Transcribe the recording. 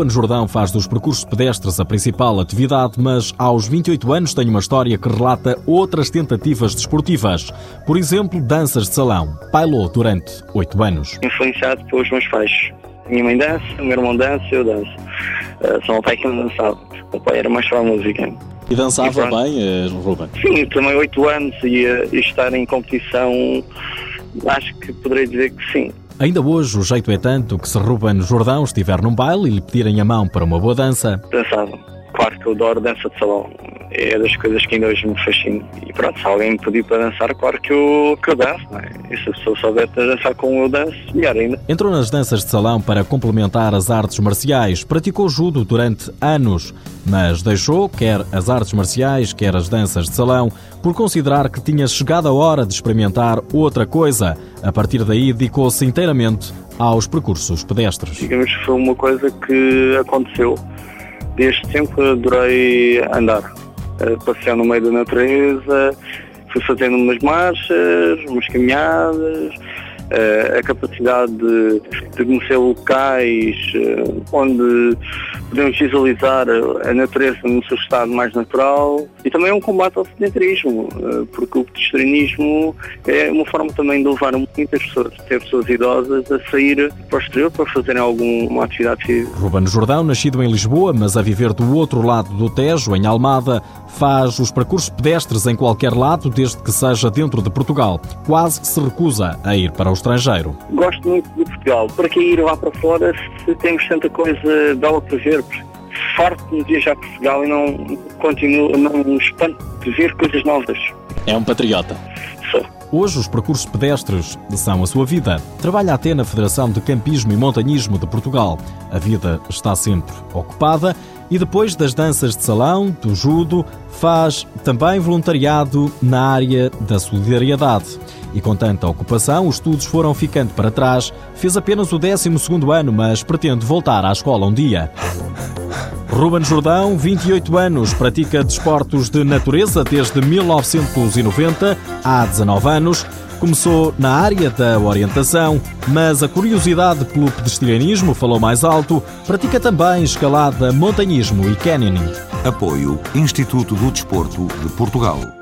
Ruben Jordão faz dos percursos pedestres a principal atividade, mas aos 28 anos tem uma história que relata outras tentativas desportivas. Por exemplo, danças de salão. Bailou durante 8 anos. Influenciado pelos meus pais. Minha mãe dança, meu irmão dança eu danço. Uh, só o pai que não dançava. O pai era mais para a música. E dançava e bem, eh, Ruben? Sim, também 8 anos e, e estar em competição, acho que poderei dizer que sim. Ainda hoje o jeito é tanto que se Ruben Jordão estiver num baile e lhe pedirem a mão para uma boa dança. Dançava. Claro que eu adoro dança de salão. É das coisas que ainda hoje me fascina. E pronto, se alguém me pedir para dançar, claro que eu, que eu danço. Não é? E se a pessoa souber dançar como eu danço, melhor ainda. Entrou nas danças de salão para complementar as artes marciais. Praticou judo durante anos, mas deixou quer as artes marciais, quer as danças de salão, por considerar que tinha chegado a hora de experimentar outra coisa. A partir daí, dedicou-se inteiramente aos percursos pedestres. Digamos que foi uma coisa que aconteceu. Desde sempre adorei andar, eh, passear no meio da natureza, fui fazendo umas marchas, umas caminhadas, eh, a capacidade de, conhecer locais eh, onde podemos visualizar a natureza no seu estado mais natural e também é um combate ao sedentarismo, eh, porque o vegetarianismo é uma forma também de levar muitas pessoas, até pessoas idosas, a sair para o exterior para fazerem alguma atividade física. Ruben Jordão, nascido em Lisboa, mas a viver do outro lado do Tejo, em Almada, faz os percursos pedestres em qualquer lado, desde que seja dentro de Portugal. Quase se recusa a ir para o estrangeiro. Gosto muito de Portugal. Para que ir lá para fora se temos tanta coisa bela para ver? Farto de viajar a Portugal e não continuo, não espanto de ver coisas novas. É um patriota. Sou. Hoje os percursos pedestres são a sua vida. Trabalha até na Federação de Campismo e Montanhismo de Portugal. A vida está sempre ocupada e depois das danças de salão, do judo, faz também voluntariado na área da solidariedade. E com tanta ocupação, os estudos foram ficando para trás. Fez apenas o 12 ano, mas pretende voltar à escola um dia. Ruben Jordão, 28 anos, pratica desportos de natureza desde 1990, há 19 anos. Começou na área da orientação, mas a curiosidade pelo pedestrianismo falou mais alto. Pratica também escalada, montanhismo e canyoning. Apoio Instituto do Desporto de Portugal.